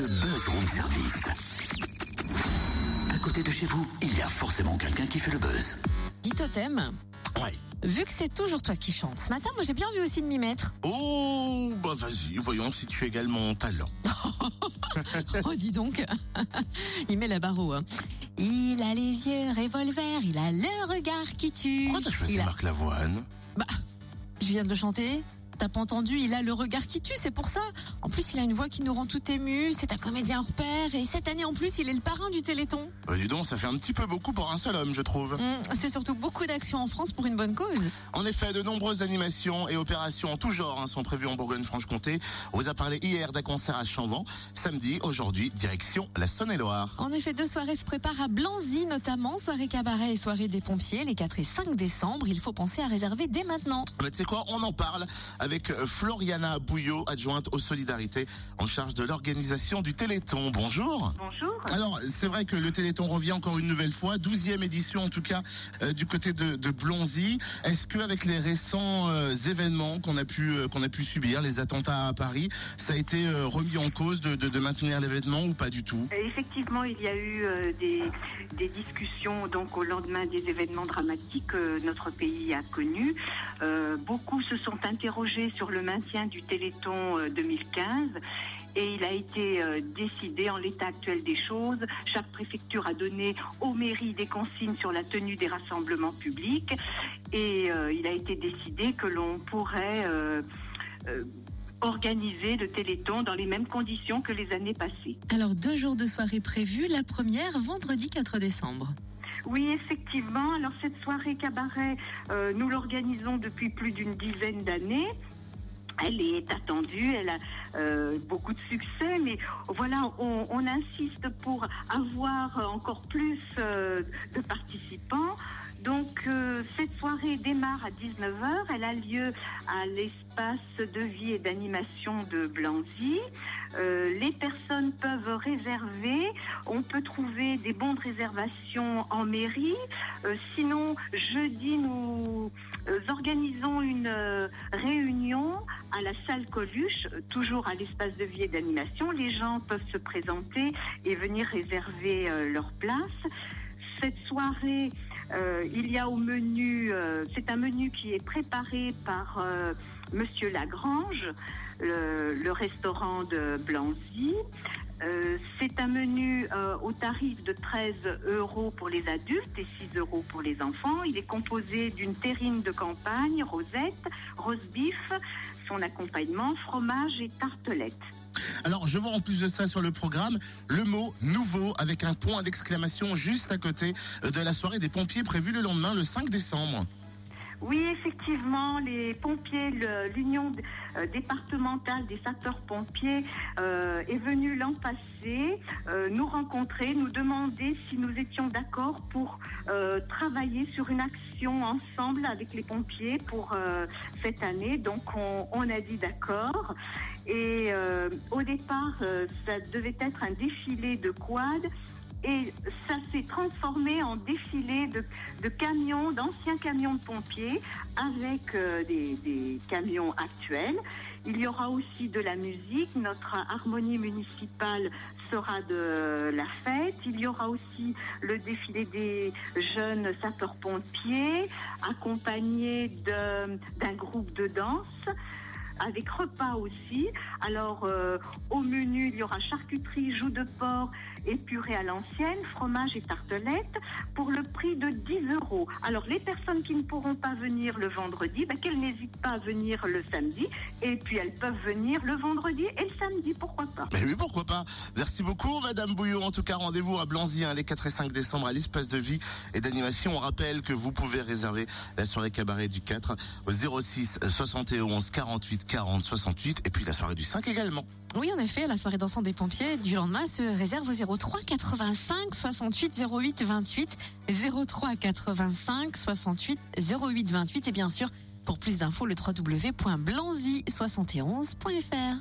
le buzz room service. À côté de chez vous, il y a forcément quelqu'un qui fait le buzz. Dis Totem, Ouais. vu que c'est toujours toi qui chantes, ce matin, moi j'ai bien envie aussi de m'y mettre. Oh, bah vas-y, voyons si tu égales mon talent. Oh, dis donc. il met la barre haut, hein. Il a les yeux revolver, il a le regard qui tue. Pourquoi t'as choisi a- Marc Lavoine? Bah, je viens de le chanter. T'as pas entendu, il a le regard qui tue, c'est pour ça. En plus, il a une voix qui nous rend tout ému. C'est un comédien hors pair. Et cette année, en plus, il est le parrain du Téléthon. Bah dis donc, ça fait un petit peu beaucoup pour un seul homme, je trouve. Hum, c'est surtout beaucoup d'actions en France pour une bonne cause. En effet, de nombreuses animations et opérations en tout genre hein, sont prévues en Bourgogne-Franche-Comté. On vous a parlé hier d'un concert à Chanvan. Samedi, aujourd'hui, direction la Saône-et-Loire. En effet, deux soirées se préparent à Blanzy, notamment soirée cabaret et soirée des pompiers, les 4 et 5 décembre. Il faut penser à réserver dès maintenant. Mais tu sais quoi, on en parle avec euh, Floriana Bouillot, adjointe aux solidarités, en charge de l'organisation du Téléthon. Bonjour. Bonjour. Alors, c'est vrai que le Téléthon revient encore une nouvelle fois, 12e édition en tout cas euh, du côté de, de Blonzy. Est-ce que avec les récents euh, événements qu'on a pu euh, qu'on a pu subir, les attentats à Paris, ça a été remis en cause de, de, de maintenir l'événement ou pas du tout? Effectivement, il y a eu des, des discussions donc au lendemain des événements dramatiques que notre pays a connus. Beaucoup se sont interrogés sur le maintien du Téléthon euh, 2015 et il a été euh, décidé en l'état actuel des choses. Chaque préfecture a donné aux mairies des consignes sur la tenue des rassemblements publics et euh, il a été décidé que l'on pourrait euh, euh, organiser le Téléthon dans les mêmes conditions que les années passées. Alors, deux jours de soirée prévus. La première, vendredi 4 décembre. Oui, effectivement. Alors cette soirée cabaret, euh, nous l'organisons depuis plus d'une dizaine d'années. Elle est attendue, elle a euh, beaucoup de succès, mais voilà, on, insiste pour avoir encore plus euh, de participants. Donc euh, cette soirée démarre à 19h, elle a lieu à l'espace de vie et d'animation de Blanzy. Les personnes peuvent réserver, on peut trouver des bons de réservation en mairie. Sinon, jeudi, nous organisons une réunion à la salle Coluche, euh, à l'espace de vie et d'animation. Les gens peuvent se présenter et venir réserver euh, leur place. Cette soirée, euh, il y a au menu, euh, c'est un menu qui est préparé par Monsieur Lagrange, le restaurant de Blanzy. Euh, c'est un menu euh, au tarif de 13 euros pour les adultes et 6 euros pour les enfants. Il est composé d'une terrine de campagne, rosette, rose beef, son accompagnement, fromage et tartelette. Alors, je vois en plus de ça sur le programme le mot nouveau avec un point d'exclamation juste à côté de la soirée des pompiers prévue le lendemain, le 5 décembre. Oui, effectivement, les pompiers, l'union euh, départementale des sapeurs-pompiers euh, est venue l'an passé euh, nous rencontrer, nous demander si nous étions d'accord pour travailler sur une action ensemble avec les pompiers pour cette année. Donc, on, a dit d'accord. Et au départ, ça devait être un défilé de quad. Et ça s'est transformé en défilé de, camions, d'anciens camions de pompiers avec euh, des, camions actuels. Il y aura aussi de la musique. Notre harmonie municipale sera de la fête. Il y aura aussi le défilé des jeunes sapeurs-pompiers accompagnés de- d'un groupe de danse avec repas aussi. Alors, euh, au menu, il y aura charcuterie, joues de porc et purée à l'ancienne, fromage et tartelette pour le prix de 10 euros. Alors, les personnes qui ne pourront pas venir le vendredi, ben, qu'elles n'hésitent pas à venir le samedi et puis elles peuvent venir le vendredi et le samedi, pourquoi pas. Mais oui, pourquoi pas Merci beaucoup, Madame Bouillot. En tout cas, rendez-vous à Blanzy, hein, les 4 et 5 décembre, à l'espace de vie et d'animation. On rappelle que vous pouvez réserver la soirée cabaret du 4 au 06 71 48 40 68 et puis la soirée du 5 également. Oui, en effet, la soirée dansante des pompiers du lendemain se réserve au 03 85 68 08 28 03 85 68 08 28 et bien sûr pour plus d'infos le www.blanzy71.fr.